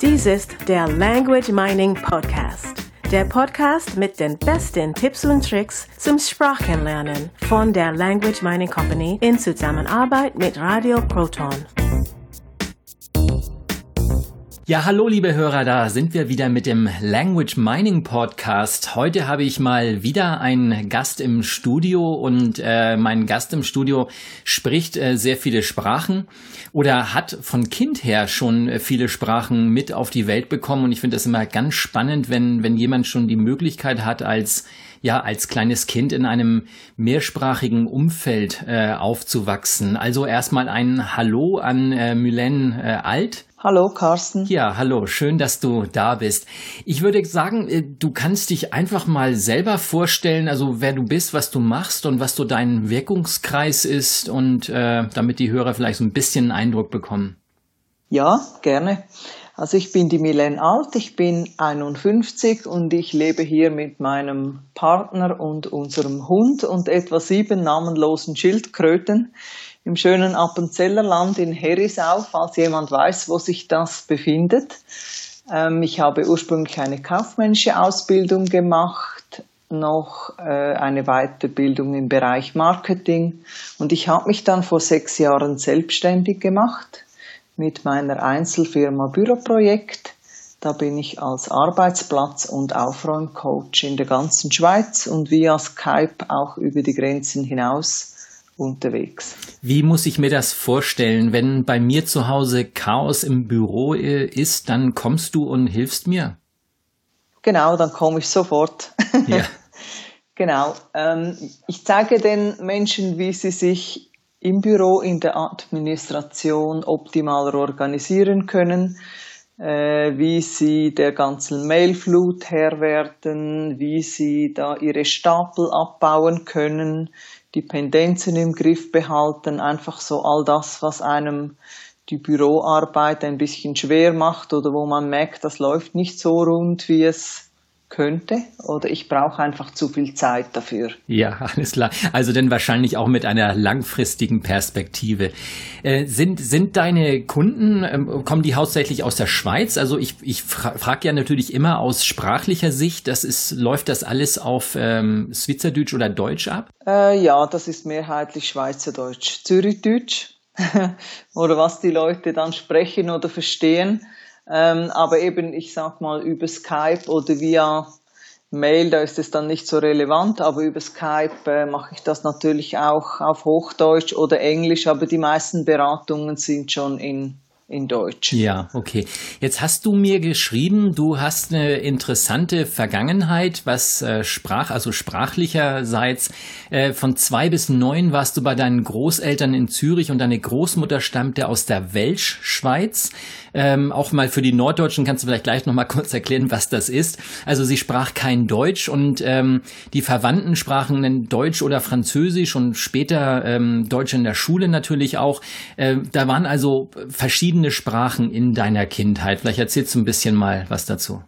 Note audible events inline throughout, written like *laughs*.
Dies ist der Language Mining Podcast. Der Podcast mit den besten Tipps und Tricks zum Sprachenlernen von der Language Mining Company in Zusammenarbeit mit Radio Proton. Ja, hallo liebe Hörer, da sind wir wieder mit dem Language Mining Podcast. Heute habe ich mal wieder einen Gast im Studio und äh, mein Gast im Studio spricht äh, sehr viele Sprachen oder hat von Kind her schon äh, viele Sprachen mit auf die Welt bekommen und ich finde das immer ganz spannend, wenn wenn jemand schon die Möglichkeit hat als ja als kleines Kind in einem mehrsprachigen Umfeld äh, aufzuwachsen. Also erstmal ein Hallo an äh, Mylène äh, Alt. Hallo Carsten. Ja, hallo, schön, dass du da bist. Ich würde sagen, äh, du kannst dich einfach mal selber vorstellen, also wer du bist, was du machst und was so dein Wirkungskreis ist und äh, damit die Hörer vielleicht so ein bisschen einen Eindruck bekommen. Ja, gerne. Also ich bin die Milene Alt, ich bin 51 und ich lebe hier mit meinem Partner und unserem Hund und etwa sieben namenlosen Schildkröten im schönen Appenzellerland in Herisau, falls jemand weiß, wo sich das befindet. Ähm, ich habe ursprünglich eine kaufmännische Ausbildung gemacht, noch äh, eine Weiterbildung im Bereich Marketing und ich habe mich dann vor sechs Jahren selbstständig gemacht mit meiner Einzelfirma Büroprojekt. Da bin ich als Arbeitsplatz- und Aufräumcoach in der ganzen Schweiz und via Skype auch über die Grenzen hinaus unterwegs. Wie muss ich mir das vorstellen? Wenn bei mir zu Hause Chaos im Büro äh, ist, dann kommst du und hilfst mir? Genau, dann komme ich sofort. Ja. *laughs* genau. Ähm, ich zeige den Menschen, wie sie sich im Büro, in der Administration optimaler organisieren können, äh, wie sie der ganzen Mailflut Herr werden, wie sie da ihre Stapel abbauen können, die Pendenzen im Griff behalten, einfach so all das, was einem die Büroarbeit ein bisschen schwer macht oder wo man merkt, das läuft nicht so rund, wie es könnte oder ich brauche einfach zu viel Zeit dafür. Ja, *laughs* alles klar. Also dann wahrscheinlich auch mit einer langfristigen Perspektive. Äh, sind, sind deine Kunden, ähm, kommen die hauptsächlich aus der Schweiz? Also ich, ich fra frage ja natürlich immer aus sprachlicher Sicht, das ist, läuft das alles auf ähm, Schweizerdeutsch oder Deutsch ab? Äh, ja, das ist mehrheitlich Schweizerdeutsch. Zürichdeutsch *laughs* oder was die Leute dann sprechen oder verstehen. Ähm, aber eben, ich sag mal, über Skype oder via Mail, da ist es dann nicht so relevant, aber über Skype äh, mache ich das natürlich auch auf Hochdeutsch oder Englisch, aber die meisten Beratungen sind schon in in Deutsch. Ja, okay. Jetzt hast du mir geschrieben, du hast eine interessante Vergangenheit, was äh, Sprach, also sprachlicherseits. Äh, von zwei bis neun warst du bei deinen Großeltern in Zürich und deine Großmutter stammte aus der Welschschweiz. Ähm, auch mal für die Norddeutschen kannst du vielleicht gleich noch mal kurz erklären, was das ist. Also sie sprach kein Deutsch und ähm, die Verwandten sprachen Deutsch oder Französisch und später ähm, Deutsch in der Schule natürlich auch. Äh, da waren also verschiedene verschiedene Sprachen in deiner Kindheit. Vielleicht erzählst du ein bisschen mal was dazu.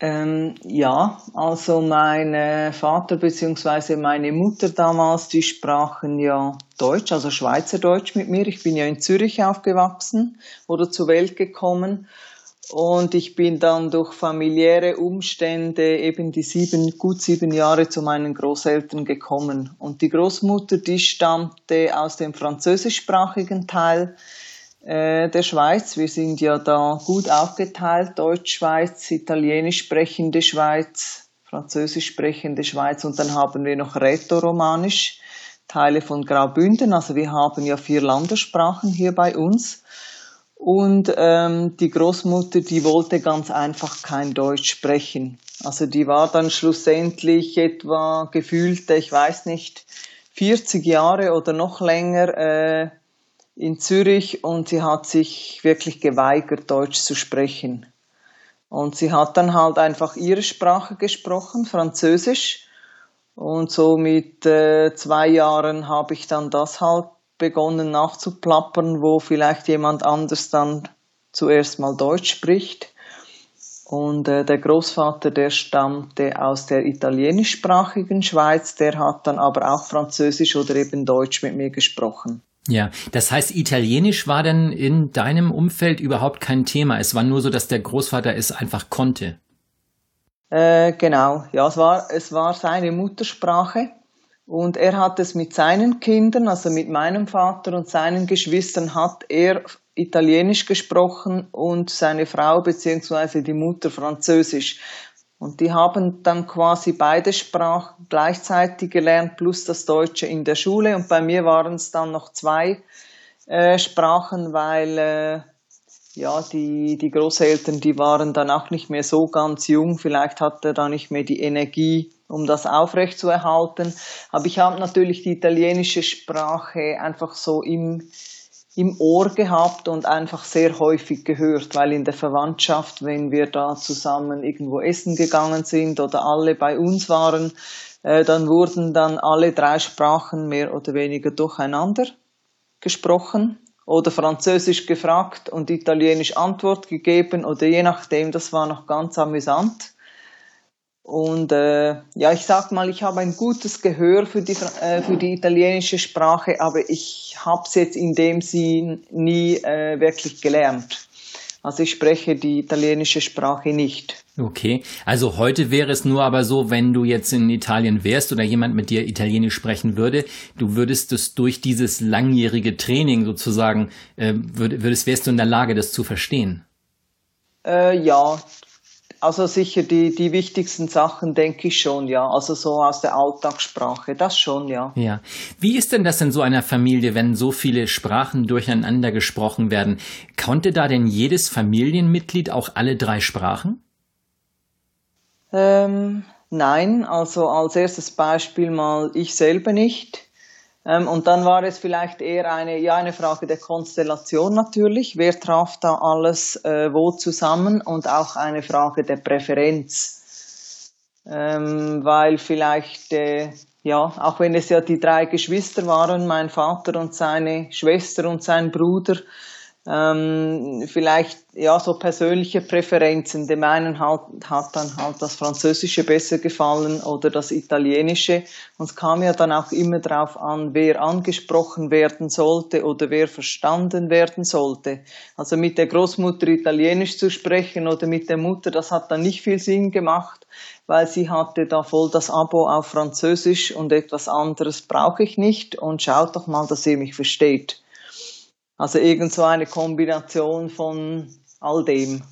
Ähm, ja, also mein Vater bzw. meine Mutter damals, die sprachen ja Deutsch, also Schweizerdeutsch mit mir. Ich bin ja in Zürich aufgewachsen oder zur Welt gekommen. Und ich bin dann durch familiäre Umstände eben die sieben, gut sieben Jahre zu meinen Großeltern gekommen. Und die Großmutter, die stammte aus dem französischsprachigen Teil äh, der Schweiz. Wir sind ja da gut aufgeteilt, Deutschschweiz, Italienisch sprechende Schweiz, Französisch sprechende Schweiz und dann haben wir noch Rätoromanisch, Teile von Graubünden. Also wir haben ja vier Landessprachen hier bei uns. Und ähm, die Großmutter, die wollte ganz einfach kein Deutsch sprechen. Also die war dann schlussendlich etwa gefühlte, ich weiß nicht, 40 Jahre oder noch länger äh, in Zürich und sie hat sich wirklich geweigert, Deutsch zu sprechen. Und sie hat dann halt einfach ihre Sprache gesprochen, Französisch. Und so mit äh, zwei Jahren habe ich dann das halt begonnen nachzuplappern, wo vielleicht jemand anders dann zuerst mal Deutsch spricht. Und äh, der Großvater, der stammte aus der italienischsprachigen Schweiz, der hat dann aber auch Französisch oder eben Deutsch mit mir gesprochen. Ja, das heißt, Italienisch war dann in deinem Umfeld überhaupt kein Thema. Es war nur so, dass der Großvater es einfach konnte. Äh, genau, ja, es war, es war seine Muttersprache. Und er hat es mit seinen Kindern, also mit meinem Vater und seinen Geschwistern, hat er Italienisch gesprochen und seine Frau bzw. die Mutter Französisch. Und die haben dann quasi beide Sprachen gleichzeitig gelernt, plus das Deutsche in der Schule. Und bei mir waren es dann noch zwei äh, Sprachen, weil äh, ja, die, die Großeltern, die waren dann auch nicht mehr so ganz jung. Vielleicht hatte er da nicht mehr die Energie, um das aufrechtzuerhalten. Aber ich habe natürlich die italienische Sprache einfach so im, im Ohr gehabt und einfach sehr häufig gehört, weil in der Verwandtschaft, wenn wir da zusammen irgendwo essen gegangen sind oder alle bei uns waren, äh, dann wurden dann alle drei Sprachen mehr oder weniger durcheinander gesprochen oder Französisch gefragt und Italienisch Antwort gegeben oder je nachdem, das war noch ganz amüsant. Und äh, ja, ich sag mal, ich habe ein gutes Gehör für die, äh, für die italienische Sprache, aber ich habe es jetzt in dem Sinn nie äh, wirklich gelernt. Also ich spreche die italienische Sprache nicht. Okay, also heute wäre es nur aber so, wenn du jetzt in Italien wärst oder jemand mit dir Italienisch sprechen würde, du würdest es durch dieses langjährige Training sozusagen, äh, würdest, wärst du in der Lage, das zu verstehen? Äh, ja, also sicher die, die wichtigsten Sachen denke ich schon, ja. Also so aus der Alltagssprache, das schon, ja. Ja. Wie ist denn das in so einer Familie, wenn so viele Sprachen durcheinander gesprochen werden? Konnte da denn jedes Familienmitglied auch alle drei Sprachen? Ähm, nein, also als erstes Beispiel mal ich selber nicht. Ähm, und dann war es vielleicht eher eine, ja, eine Frage der Konstellation natürlich. Wer traf da alles äh, wo zusammen und auch eine Frage der Präferenz. Ähm, weil vielleicht, äh, ja, auch wenn es ja die drei Geschwister waren, mein Vater und seine Schwester und sein Bruder, ähm, vielleicht ja so persönliche Präferenzen. Dem einen halt, hat dann halt das Französische besser gefallen oder das Italienische. Und es kam ja dann auch immer darauf an, wer angesprochen werden sollte oder wer verstanden werden sollte. Also mit der Großmutter Italienisch zu sprechen oder mit der Mutter, das hat dann nicht viel Sinn gemacht, weil sie hatte da voll das Abo auf Französisch und etwas anderes brauche ich nicht und schaut doch mal, dass ihr mich versteht. Also irgend so eine Kombination von all dem.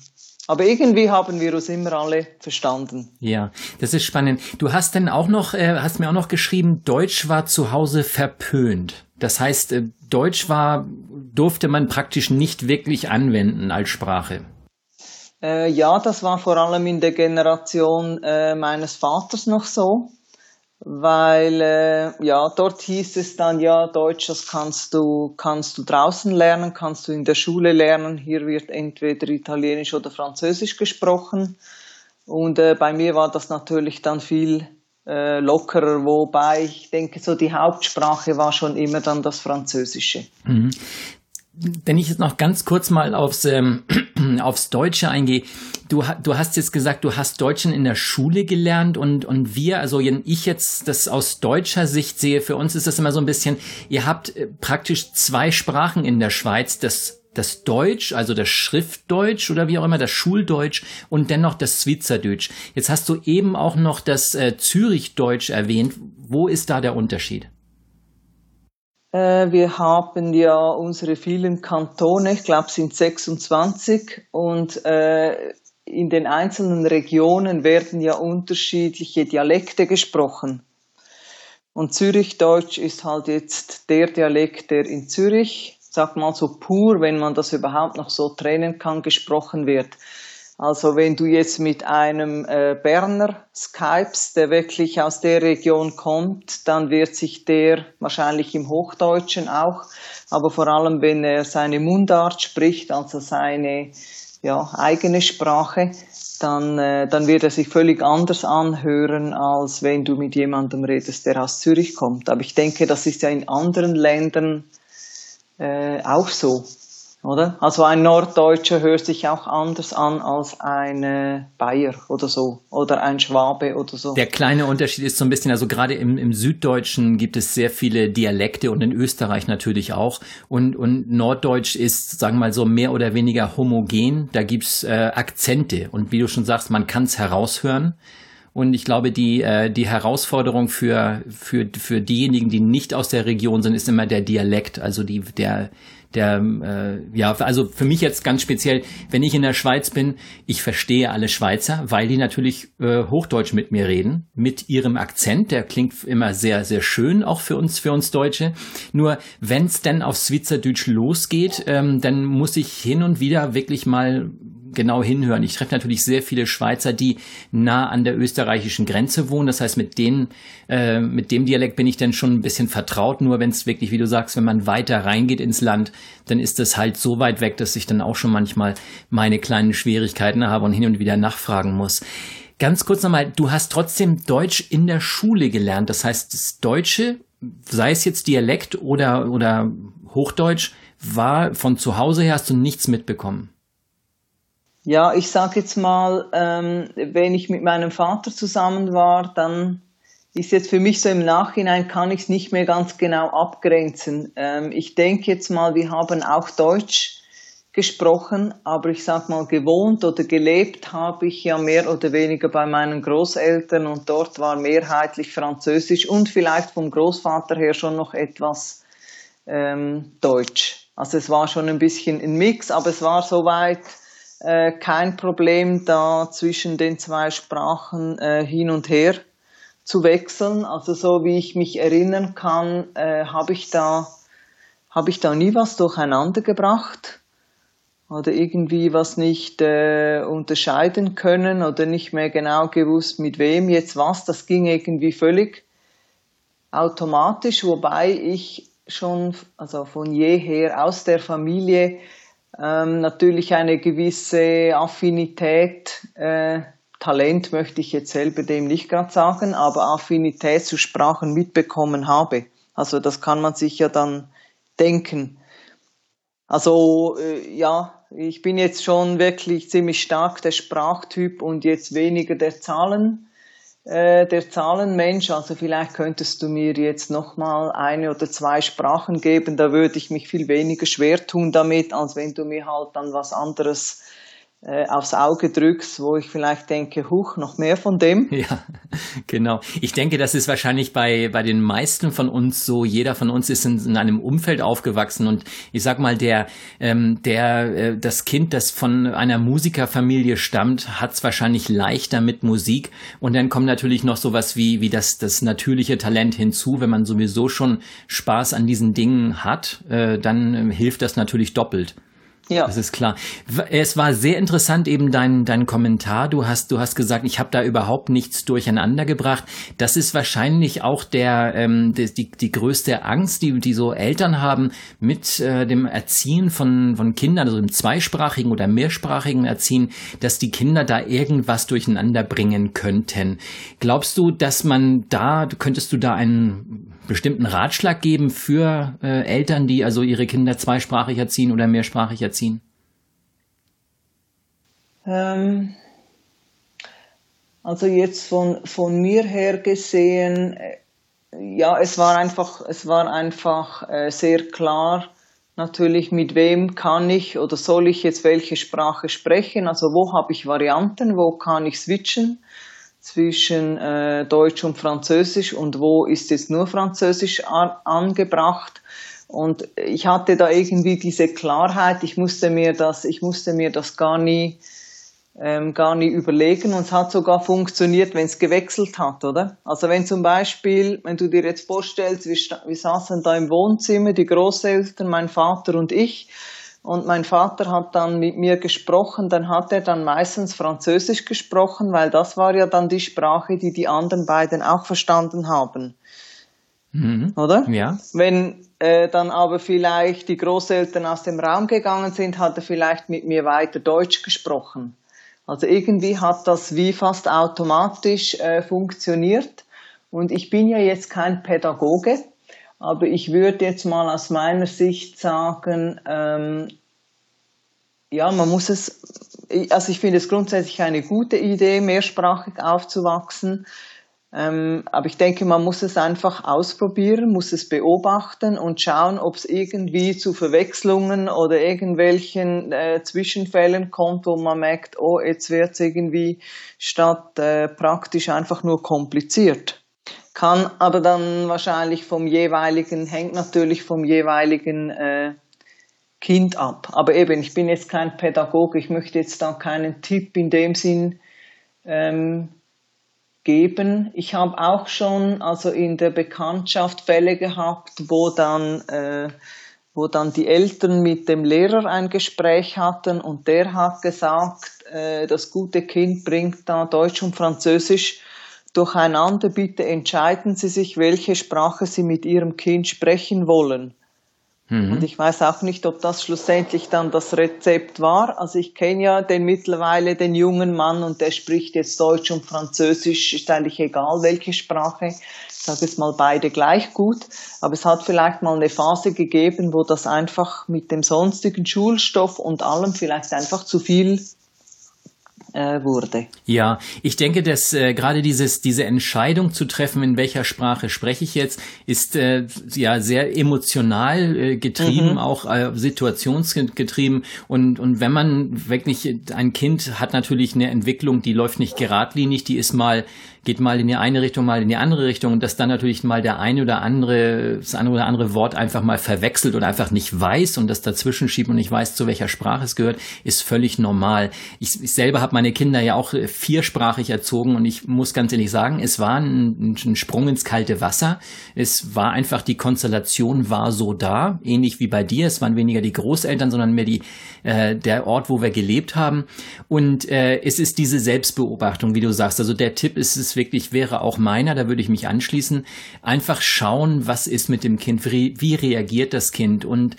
Aber irgendwie haben wir uns immer alle verstanden. Ja, das ist spannend. Du hast denn auch noch, äh, hast mir auch noch geschrieben, Deutsch war zu Hause verpönt. Das heißt, äh, Deutsch war, durfte man praktisch nicht wirklich anwenden als Sprache. Äh, ja, das war vor allem in der Generation äh, meines Vaters noch so weil äh, ja dort hieß es dann ja Deutsch das kannst du kannst du draußen lernen kannst du in der Schule lernen. Hier wird entweder Italienisch oder Französisch gesprochen. Und äh, bei mir war das natürlich dann viel äh, lockerer wobei ich denke so die Hauptsprache war schon immer dann das Französische. Mhm. Wenn ich jetzt noch ganz kurz mal aufs, ähm, *clears throat* aufs Deutsche eingehe, du, du hast jetzt gesagt, du hast Deutschen in der Schule gelernt und, und wir, also wenn ich jetzt das aus deutscher Sicht sehe, für uns ist das immer so ein bisschen, ihr habt äh, praktisch zwei Sprachen in der Schweiz, das das Deutsch, also das Schriftdeutsch oder wie auch immer, das Schuldeutsch und dennoch das Schweizerdeutsch. Jetzt hast du eben auch noch das äh, Zürichdeutsch erwähnt. Wo ist da der Unterschied? Äh, wir haben ja unsere vielen Kantone, ich glaube es sind 26 und äh, in den einzelnen Regionen werden ja unterschiedliche Dialekte gesprochen. Und Zürichdeutsch ist halt jetzt der Dialekt, der in Zürich, sag mal so pur, wenn man das überhaupt noch so trennen kann, gesprochen wird. Also wenn du jetzt mit einem äh, Berner Skypes, der wirklich aus der Region kommt, dann wird sich der wahrscheinlich im Hochdeutschen auch, aber vor allem wenn er seine Mundart spricht, also seine ja, eigene Sprache, dann, äh, dann wird er sich völlig anders anhören, als wenn du mit jemandem redest, der aus Zürich kommt. Aber ich denke, das ist ja in anderen Ländern äh, auch so. Oder? Also ein Norddeutscher hört sich auch anders an als ein Bayer oder so oder ein Schwabe oder so. Der kleine Unterschied ist so ein bisschen, also gerade im, im Süddeutschen gibt es sehr viele Dialekte und in Österreich natürlich auch. Und, und Norddeutsch ist, sagen wir mal so, mehr oder weniger homogen. Da gibt's äh, Akzente und wie du schon sagst, man kann es heraushören. Und ich glaube, die, äh, die Herausforderung für, für, für diejenigen, die nicht aus der Region sind, ist immer der Dialekt, also die, der, der, äh, ja, also für mich jetzt ganz speziell, wenn ich in der Schweiz bin, ich verstehe alle Schweizer, weil die natürlich äh, Hochdeutsch mit mir reden, mit ihrem Akzent, der klingt immer sehr, sehr schön, auch für uns, für uns Deutsche. Nur wenn es denn auf Schweizerdeutsch losgeht, ähm, dann muss ich hin und wieder wirklich mal genau hinhören. Ich treffe natürlich sehr viele Schweizer, die nah an der österreichischen Grenze wohnen. Das heißt, mit denen, äh, mit dem Dialekt bin ich dann schon ein bisschen vertraut. Nur wenn es wirklich, wie du sagst, wenn man weiter reingeht ins Land, dann ist das halt so weit weg, dass ich dann auch schon manchmal meine kleinen Schwierigkeiten habe und hin und wieder nachfragen muss. Ganz kurz nochmal, du hast trotzdem Deutsch in der Schule gelernt. Das heißt, das Deutsche, sei es jetzt Dialekt oder, oder Hochdeutsch, war von zu Hause her hast du nichts mitbekommen. Ja, ich sage jetzt mal, ähm, wenn ich mit meinem Vater zusammen war, dann ist jetzt für mich so im Nachhinein, kann ich es nicht mehr ganz genau abgrenzen. Ähm, ich denke jetzt mal, wir haben auch Deutsch gesprochen, aber ich sag mal, gewohnt oder gelebt habe ich ja mehr oder weniger bei meinen Großeltern und dort war mehrheitlich Französisch und vielleicht vom Großvater her schon noch etwas ähm, Deutsch. Also es war schon ein bisschen ein Mix, aber es war soweit äh, kein Problem, da zwischen den zwei Sprachen äh, hin und her zu wechseln. Also so wie ich mich erinnern kann, äh, habe ich da habe ich da nie was durcheinander gebracht oder irgendwie was nicht äh, unterscheiden können oder nicht mehr genau gewusst, mit wem jetzt was. Das ging irgendwie völlig automatisch, wobei ich schon also von jeher aus der Familie ähm, natürlich eine gewisse Affinität, äh, Talent möchte ich jetzt selber dem nicht gerade sagen, aber Affinität zu Sprachen mitbekommen habe. Also das kann man sich ja dann denken. Also äh, ja, ich bin jetzt schon wirklich ziemlich stark der Sprachtyp und jetzt weniger der Zahlen äh, der Zahlenmensch. Also vielleicht könntest du mir jetzt nochmal eine oder zwei Sprachen geben. Da würde ich mich viel weniger schwer tun damit, als wenn du mir halt dann was anderes äh, aufs Auge drückst, wo ich vielleicht denke, huch, noch mehr von dem. *laughs* Ja, genau. Ich denke, das ist wahrscheinlich bei, bei den meisten von uns so. Jeder von uns ist in, in einem Umfeld aufgewachsen und ich sag mal, der, ähm, der, äh, das Kind, das von einer Musikerfamilie stammt, hat es wahrscheinlich leichter mit Musik und dann kommt natürlich noch sowas wie, wie das, das natürliche Talent hinzu. Wenn man sowieso schon Spaß an diesen Dingen hat, äh, dann äh, hilft das natürlich doppelt. Ja. Das ist klar. Es war sehr interessant eben dein, dein Kommentar. Du hast, du hast gesagt, ich habe da überhaupt nichts durcheinander gebracht. Das ist wahrscheinlich auch der, ähm, die, die, die größte Angst, die, die so Eltern haben mit äh, dem Erziehen von, von Kindern, also im zweisprachigen oder mehrsprachigen Erziehen, dass die Kinder da irgendwas durcheinander bringen könnten. Glaubst du, dass man da, könntest du da einen bestimmten Ratschlag geben für äh, Eltern, die also ihre Kinder zweisprachig erziehen oder mehrsprachig erziehen? Ähm, also jetzt von, von mir her gesehen, äh, ja, es war einfach, es war einfach äh, sehr klar, natürlich mit wem kann ich oder soll ich jetzt welche Sprache sprechen, also wo habe ich Varianten, wo kann ich switchen zwischen äh, Deutsch und Französisch? Und wo ist jetzt nur Französisch an, angebracht. Und ich hatte da irgendwie diese Klarheit, ich musste mir das, ich musste mir das gar nie, ähm, gar nie überlegen und es hat sogar funktioniert, wenn es gewechselt hat, oder? Also wenn zum Beispiel, wenn du dir jetzt vorstellst, wir, wir saßen da im Wohnzimmer, die Großeltern, mein Vater und ich, und mein Vater hat dann mit mir gesprochen, dann hat er dann meistens Französisch gesprochen, weil das war ja dann die Sprache, die die anderen beiden auch verstanden haben. Mhm. Oder? Ja. Wenn äh, dann aber vielleicht die Großeltern aus dem Raum gegangen sind, hat er vielleicht mit mir weiter Deutsch gesprochen. Also irgendwie hat das wie fast automatisch äh, funktioniert. Und ich bin ja jetzt kein Pädagoge, aber ich würde jetzt mal aus meiner Sicht sagen, ähm, ja, man muss es, also ich finde es grundsätzlich eine gute Idee, mehrsprachig aufzuwachsen. Ähm, aber ich denke, man muss es einfach ausprobieren, muss es beobachten und schauen, ob es irgendwie zu Verwechslungen oder irgendwelchen äh, Zwischenfällen kommt, wo man merkt, oh, jetzt wird es irgendwie statt äh, praktisch einfach nur kompliziert. Kann aber dann wahrscheinlich vom jeweiligen, hängt natürlich vom jeweiligen äh, Kind ab. Aber eben, ich bin jetzt kein Pädagoge, ich möchte jetzt da keinen Tipp in dem Sinn ähm, geben. Ich habe auch schon also in der Bekanntschaft Fälle gehabt, wo dann äh, wo dann die Eltern mit dem Lehrer ein Gespräch hatten und der hat gesagt, äh, das gute Kind bringt da Deutsch und Französisch durcheinander. Bitte entscheiden Sie sich, welche Sprache Sie mit Ihrem Kind sprechen wollen. Mhm. Und ich weiß auch nicht, ob das schlussendlich dann das Rezept war. Also ich kenne ja den mittlerweile den jungen Mann und der spricht jetzt Deutsch und Französisch, ist eigentlich egal welche Sprache. Ich sage jetzt mal beide gleich gut. Aber es hat vielleicht mal eine Phase gegeben, wo das einfach mit dem sonstigen Schulstoff und allem vielleicht einfach zu viel wurde. Ja, ich denke, dass äh, gerade dieses diese Entscheidung zu treffen, in welcher Sprache spreche ich jetzt, ist äh, ja sehr emotional äh, getrieben, mhm. auch äh, situationsgetrieben und und wenn man wirklich ein Kind hat natürlich eine Entwicklung, die läuft nicht geradlinig, die ist mal geht mal in die eine Richtung, mal in die andere Richtung und dass dann natürlich mal der eine oder andere, das eine oder andere Wort einfach mal verwechselt oder einfach nicht weiß und das dazwischen schiebt und nicht weiß, zu welcher Sprache es gehört, ist völlig normal. Ich, ich selber habe meine Kinder ja auch viersprachig erzogen und ich muss ganz ehrlich sagen, es war ein, ein Sprung ins kalte Wasser. Es war einfach, die Konstellation war so da, ähnlich wie bei dir. Es waren weniger die Großeltern, sondern mehr die, äh, der Ort, wo wir gelebt haben. Und äh, es ist diese Selbstbeobachtung, wie du sagst. Also der Tipp ist es wirklich, wäre auch meiner, da würde ich mich anschließen. Einfach schauen, was ist mit dem Kind, wie, wie reagiert das Kind und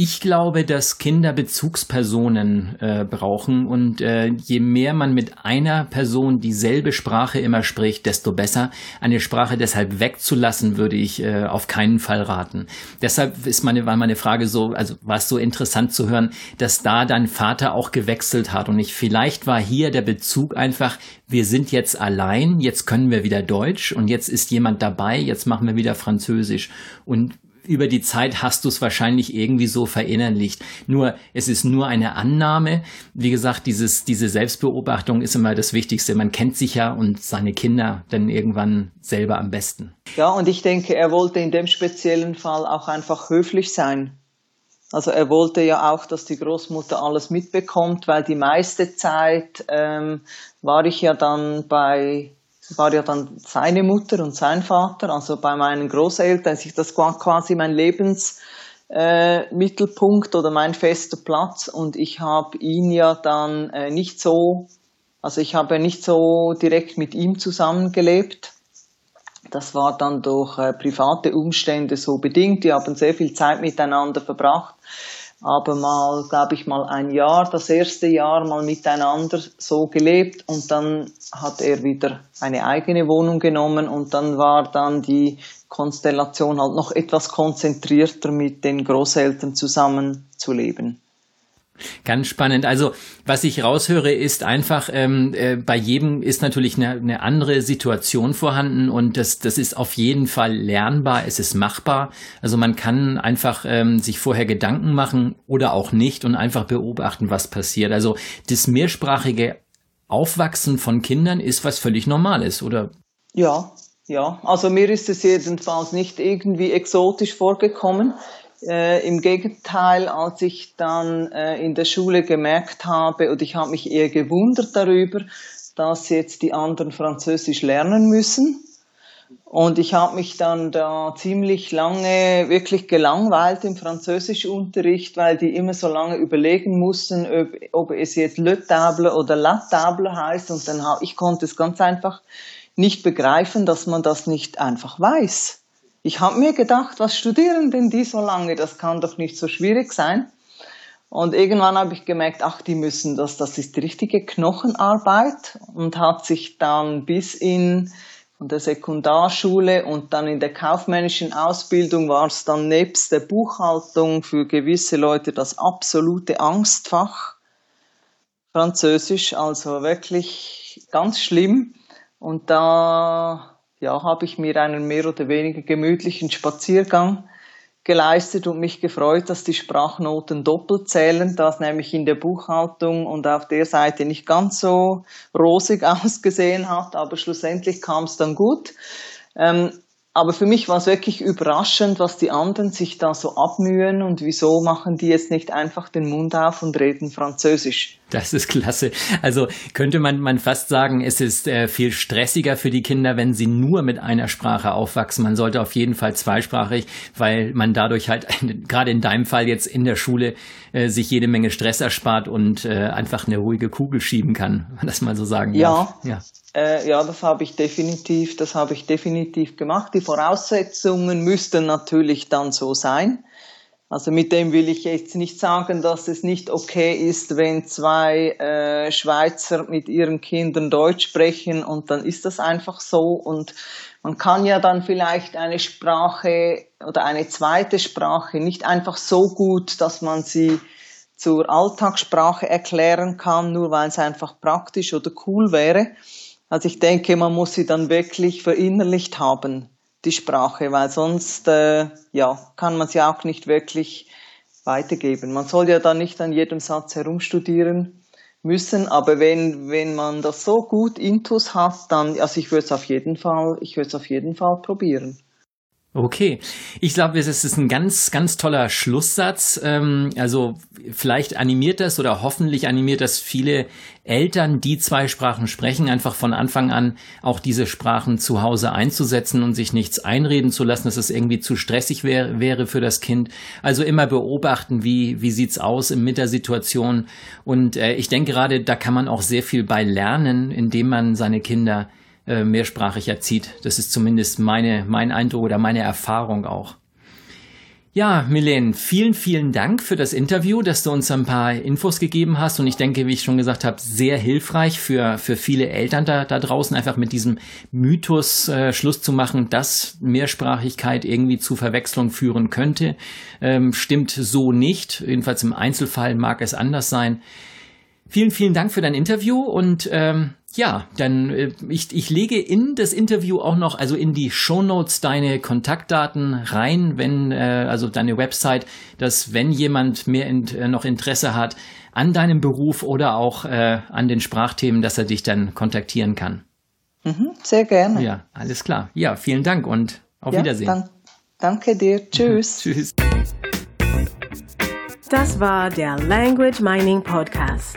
ich glaube, dass Kinder Bezugspersonen äh, brauchen und äh, je mehr man mit einer Person dieselbe Sprache immer spricht, desto besser. Eine Sprache deshalb wegzulassen, würde ich äh, auf keinen Fall raten. Deshalb ist meine, war meine Frage so, also war es so interessant zu hören, dass da dein Vater auch gewechselt hat und ich, vielleicht war hier der Bezug einfach, wir sind jetzt allein, jetzt können wir wieder Deutsch und jetzt ist jemand dabei, jetzt machen wir wieder Französisch und über die Zeit hast du es wahrscheinlich irgendwie so verinnerlicht. Nur, es ist nur eine Annahme. Wie gesagt, dieses, diese Selbstbeobachtung ist immer das Wichtigste. Man kennt sich ja und seine Kinder dann irgendwann selber am besten. Ja, und ich denke, er wollte in dem speziellen Fall auch einfach höflich sein. Also er wollte ja auch, dass die Großmutter alles mitbekommt, weil die meiste Zeit ähm, war ich ja dann bei war ja dann seine Mutter und sein Vater, also bei meinen Großeltern, sich das quasi mein Lebensmittelpunkt äh, oder mein fester Platz und ich habe ihn ja dann äh, nicht so, also ich habe nicht so direkt mit ihm zusammengelebt. Das war dann durch äh, private Umstände so bedingt. Die haben sehr viel Zeit miteinander verbracht aber mal, glaube ich, mal ein Jahr, das erste Jahr mal miteinander so gelebt und dann hat er wieder eine eigene Wohnung genommen und dann war dann die Konstellation halt noch etwas konzentrierter mit den Großeltern zusammenzuleben. Ganz spannend. Also was ich raushöre, ist einfach, ähm, äh, bei jedem ist natürlich eine, eine andere Situation vorhanden und das, das ist auf jeden Fall lernbar, es ist machbar. Also man kann einfach ähm, sich vorher Gedanken machen oder auch nicht und einfach beobachten, was passiert. Also das mehrsprachige Aufwachsen von Kindern ist was völlig Normales, oder? Ja, ja. Also mir ist es jedenfalls nicht irgendwie exotisch vorgekommen. Äh, Im Gegenteil, als ich dann äh, in der Schule gemerkt habe, und ich habe mich eher gewundert darüber, dass jetzt die anderen Französisch lernen müssen. Und ich habe mich dann da ziemlich lange wirklich gelangweilt im Französischunterricht, weil die immer so lange überlegen mussten, ob, ob es jetzt Le Table oder La Table heißt. Und dann habe ich konnte es ganz einfach nicht begreifen, dass man das nicht einfach weiß. Ich habe mir gedacht, was studieren denn die so lange? Das kann doch nicht so schwierig sein. Und irgendwann habe ich gemerkt, ach, die müssen das, das ist die richtige Knochenarbeit und hat sich dann bis in von der Sekundarschule und dann in der kaufmännischen Ausbildung war es dann nebst der Buchhaltung für gewisse Leute das absolute Angstfach. Französisch, also wirklich ganz schlimm. Und da ja, habe ich mir einen mehr oder weniger gemütlichen Spaziergang geleistet und mich gefreut, dass die Sprachnoten doppelt zählen, das nämlich in der Buchhaltung und auf der Seite nicht ganz so rosig *laughs* ausgesehen hat, aber schlussendlich kam es dann gut. Ähm, aber für mich war es wirklich überraschend, was die anderen sich da so abmühen und wieso machen die jetzt nicht einfach den Mund auf und reden Französisch. Das ist klasse. Also könnte man, man fast sagen, es ist äh, viel stressiger für die Kinder, wenn sie nur mit einer Sprache aufwachsen. Man sollte auf jeden Fall zweisprachig, weil man dadurch halt, *laughs* gerade in deinem Fall jetzt in der Schule, äh, sich jede Menge Stress erspart und äh, einfach eine ruhige Kugel schieben kann, wenn man das mal so sagen ja. darf. Ja. Äh, ja, das habe ich definitiv, das habe ich definitiv gemacht. Die Voraussetzungen müssten natürlich dann so sein. Also mit dem will ich jetzt nicht sagen, dass es nicht okay ist, wenn zwei äh, Schweizer mit ihren Kindern Deutsch sprechen und dann ist das einfach so und man kann ja dann vielleicht eine Sprache oder eine zweite Sprache nicht einfach so gut, dass man sie zur Alltagssprache erklären kann, nur weil es einfach praktisch oder cool wäre. Also ich denke, man muss sie dann wirklich verinnerlicht haben, die Sprache, weil sonst äh, ja, kann man sie auch nicht wirklich weitergeben. Man soll ja dann nicht an jedem Satz herumstudieren müssen, aber wenn, wenn man das so gut intus hat, dann, also ich würde es auf jeden Fall, ich würde es auf jeden Fall probieren. Okay, ich glaube, es ist ein ganz, ganz toller Schlusssatz. Ähm, also vielleicht animiert das oder hoffentlich animiert das viele Eltern, die zwei Sprachen sprechen, einfach von Anfang an auch diese Sprachen zu Hause einzusetzen und sich nichts einreden zu lassen, dass es irgendwie zu stressig wär, wäre für das Kind. Also immer beobachten, wie, wie sieht's aus mit der Situation. Und äh, ich denke gerade, da kann man auch sehr viel bei lernen, indem man seine Kinder äh, mehrsprachig erzieht. Das ist zumindest meine, mein Eindruck oder meine Erfahrung auch. Ja, Milene, vielen, vielen Dank für das Interview, dass du uns ein paar Infos gegeben hast. Und ich denke, wie ich schon gesagt habe, sehr hilfreich für, für viele Eltern da, da draußen, einfach mit diesem Mythos äh, Schluss zu machen, dass Mehrsprachigkeit irgendwie zu Verwechslung führen könnte. Ähm, stimmt so nicht. Jedenfalls im Einzelfall mag es anders sein. Vielen, vielen Dank für dein Interview und ähm, ja, dann äh, ich, ich lege in das Interview auch noch, also in die Show Notes deine Kontaktdaten rein, wenn äh, also deine Website, dass wenn jemand mehr in, äh, noch Interesse hat an deinem Beruf oder auch äh, an den Sprachthemen, dass er dich dann kontaktieren kann. Mhm, sehr gerne. Ja, alles klar. Ja, vielen Dank und auf ja, Wiedersehen. Dank, danke dir. *laughs* Tschüss. Tschüss. Das war der Language Mining Podcast.